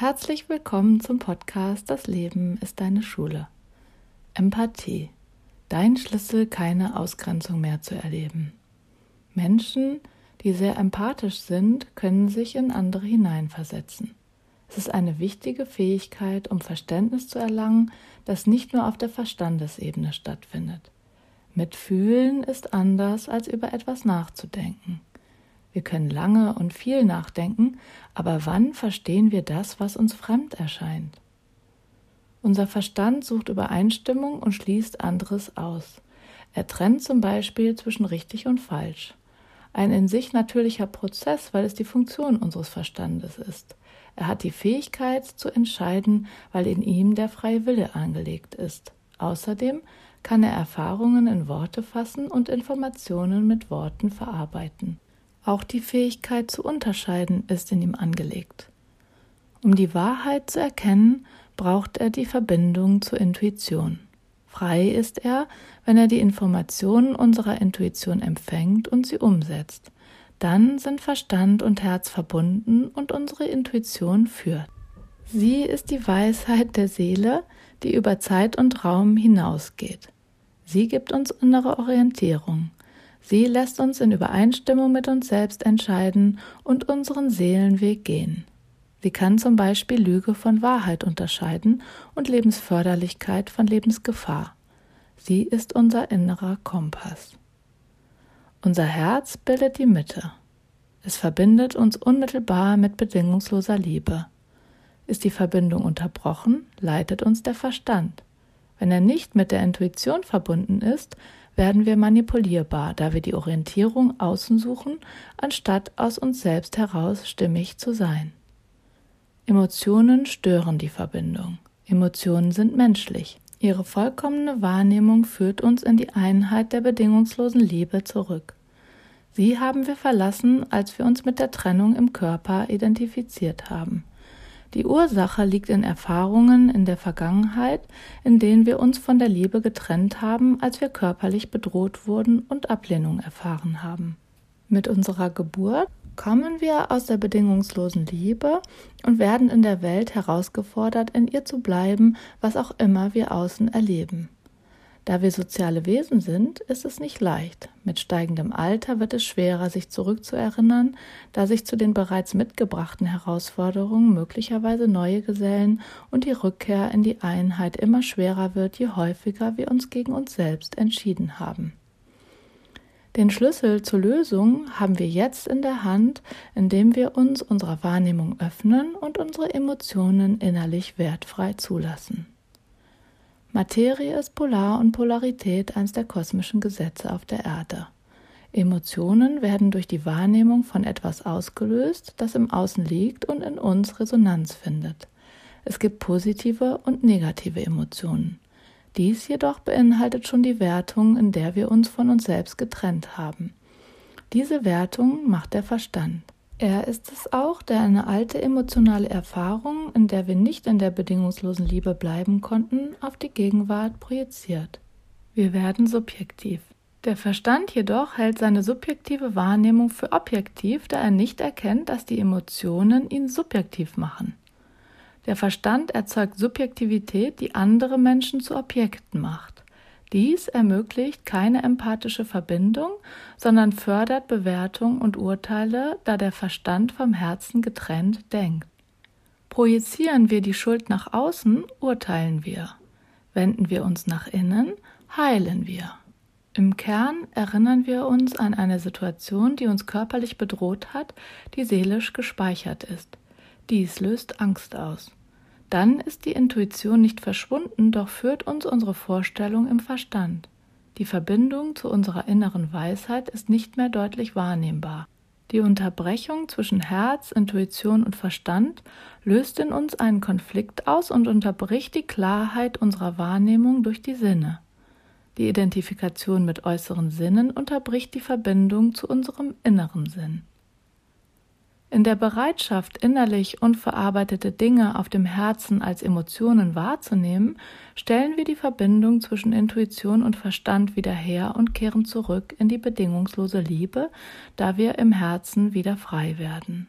Herzlich willkommen zum Podcast Das Leben ist deine Schule. Empathie. Dein Schlüssel, keine Ausgrenzung mehr zu erleben. Menschen, die sehr empathisch sind, können sich in andere hineinversetzen. Es ist eine wichtige Fähigkeit, um Verständnis zu erlangen, das nicht nur auf der Verstandesebene stattfindet. Mitfühlen ist anders, als über etwas nachzudenken. Wir können lange und viel nachdenken, aber wann verstehen wir das, was uns fremd erscheint? Unser Verstand sucht Übereinstimmung und schließt anderes aus. Er trennt zum Beispiel zwischen richtig und falsch. Ein in sich natürlicher Prozess, weil es die Funktion unseres Verstandes ist. Er hat die Fähigkeit zu entscheiden, weil in ihm der freie Wille angelegt ist. Außerdem kann er Erfahrungen in Worte fassen und Informationen mit Worten verarbeiten. Auch die Fähigkeit zu unterscheiden ist in ihm angelegt. Um die Wahrheit zu erkennen, braucht er die Verbindung zur Intuition. Frei ist er, wenn er die Informationen unserer Intuition empfängt und sie umsetzt. Dann sind Verstand und Herz verbunden und unsere Intuition führt. Sie ist die Weisheit der Seele, die über Zeit und Raum hinausgeht. Sie gibt uns innere Orientierung. Sie lässt uns in Übereinstimmung mit uns selbst entscheiden und unseren Seelenweg gehen. Sie kann zum Beispiel Lüge von Wahrheit unterscheiden und Lebensförderlichkeit von Lebensgefahr. Sie ist unser innerer Kompass. Unser Herz bildet die Mitte. Es verbindet uns unmittelbar mit bedingungsloser Liebe. Ist die Verbindung unterbrochen, leitet uns der Verstand. Wenn er nicht mit der Intuition verbunden ist, werden wir manipulierbar, da wir die Orientierung außen suchen, anstatt aus uns selbst heraus stimmig zu sein. Emotionen stören die Verbindung. Emotionen sind menschlich. Ihre vollkommene Wahrnehmung führt uns in die Einheit der bedingungslosen Liebe zurück. Sie haben wir verlassen, als wir uns mit der Trennung im Körper identifiziert haben. Die Ursache liegt in Erfahrungen in der Vergangenheit, in denen wir uns von der Liebe getrennt haben, als wir körperlich bedroht wurden und Ablehnung erfahren haben. Mit unserer Geburt kommen wir aus der bedingungslosen Liebe und werden in der Welt herausgefordert, in ihr zu bleiben, was auch immer wir außen erleben. Da wir soziale Wesen sind, ist es nicht leicht. Mit steigendem Alter wird es schwerer, sich zurückzuerinnern, da sich zu den bereits mitgebrachten Herausforderungen möglicherweise neue Gesellen und die Rückkehr in die Einheit immer schwerer wird, je häufiger wir uns gegen uns selbst entschieden haben. Den Schlüssel zur Lösung haben wir jetzt in der Hand, indem wir uns unserer Wahrnehmung öffnen und unsere Emotionen innerlich wertfrei zulassen. Materie ist Polar und Polarität eines der kosmischen Gesetze auf der Erde. Emotionen werden durch die Wahrnehmung von etwas ausgelöst, das im Außen liegt und in uns Resonanz findet. Es gibt positive und negative Emotionen. Dies jedoch beinhaltet schon die Wertung, in der wir uns von uns selbst getrennt haben. Diese Wertung macht der Verstand. Er ist es auch, der eine alte emotionale Erfahrung, in der wir nicht in der bedingungslosen Liebe bleiben konnten, auf die Gegenwart projiziert. Wir werden subjektiv. Der Verstand jedoch hält seine subjektive Wahrnehmung für objektiv, da er nicht erkennt, dass die Emotionen ihn subjektiv machen. Der Verstand erzeugt Subjektivität, die andere Menschen zu Objekten macht. Dies ermöglicht keine empathische Verbindung, sondern fördert Bewertung und Urteile, da der Verstand vom Herzen getrennt denkt. Projizieren wir die Schuld nach außen, urteilen wir. Wenden wir uns nach innen, heilen wir. Im Kern erinnern wir uns an eine Situation, die uns körperlich bedroht hat, die seelisch gespeichert ist. Dies löst Angst aus. Dann ist die Intuition nicht verschwunden, doch führt uns unsere Vorstellung im Verstand. Die Verbindung zu unserer inneren Weisheit ist nicht mehr deutlich wahrnehmbar. Die Unterbrechung zwischen Herz, Intuition und Verstand löst in uns einen Konflikt aus und unterbricht die Klarheit unserer Wahrnehmung durch die Sinne. Die Identifikation mit äußeren Sinnen unterbricht die Verbindung zu unserem inneren Sinn. In der Bereitschaft, innerlich unverarbeitete Dinge auf dem Herzen als Emotionen wahrzunehmen, stellen wir die Verbindung zwischen Intuition und Verstand wieder her und kehren zurück in die bedingungslose Liebe, da wir im Herzen wieder frei werden.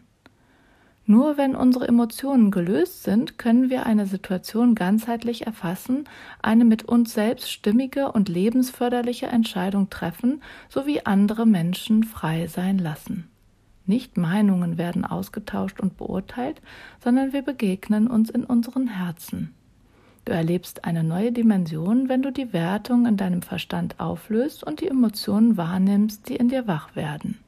Nur wenn unsere Emotionen gelöst sind, können wir eine Situation ganzheitlich erfassen, eine mit uns selbst stimmige und lebensförderliche Entscheidung treffen sowie andere Menschen frei sein lassen. Nicht Meinungen werden ausgetauscht und beurteilt, sondern wir begegnen uns in unseren Herzen. Du erlebst eine neue Dimension, wenn du die Wertung in deinem Verstand auflöst und die Emotionen wahrnimmst, die in dir wach werden.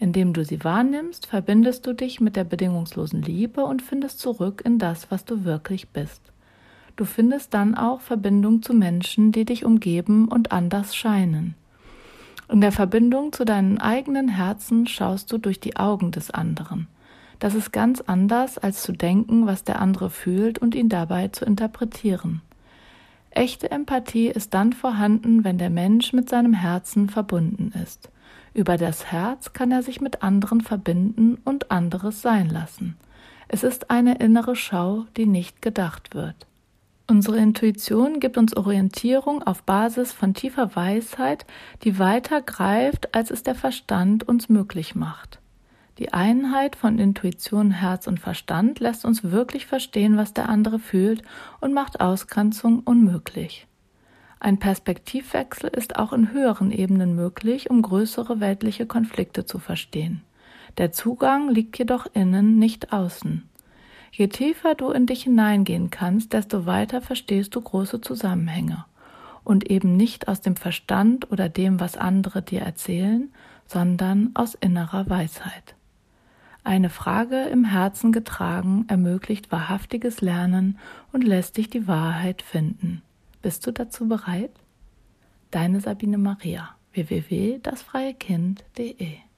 Indem du sie wahrnimmst, verbindest du dich mit der bedingungslosen Liebe und findest zurück in das, was du wirklich bist. Du findest dann auch Verbindung zu Menschen, die dich umgeben und anders scheinen. In der Verbindung zu deinen eigenen Herzen schaust du durch die Augen des anderen. Das ist ganz anders, als zu denken, was der andere fühlt und ihn dabei zu interpretieren. Echte Empathie ist dann vorhanden, wenn der Mensch mit seinem Herzen verbunden ist. Über das Herz kann er sich mit anderen verbinden und anderes sein lassen. Es ist eine innere Schau, die nicht gedacht wird. Unsere Intuition gibt uns Orientierung auf Basis von tiefer Weisheit, die weiter greift, als es der Verstand uns möglich macht. Die Einheit von Intuition, Herz und Verstand lässt uns wirklich verstehen, was der andere fühlt und macht Ausgrenzung unmöglich. Ein Perspektivwechsel ist auch in höheren Ebenen möglich, um größere weltliche Konflikte zu verstehen. Der Zugang liegt jedoch innen, nicht außen. Je tiefer du in dich hineingehen kannst, desto weiter verstehst du große Zusammenhänge und eben nicht aus dem Verstand oder dem, was andere dir erzählen, sondern aus innerer Weisheit. Eine Frage im Herzen getragen ermöglicht wahrhaftiges Lernen und lässt dich die Wahrheit finden. Bist du dazu bereit? Deine Sabine Maria www.dasfreiekind.de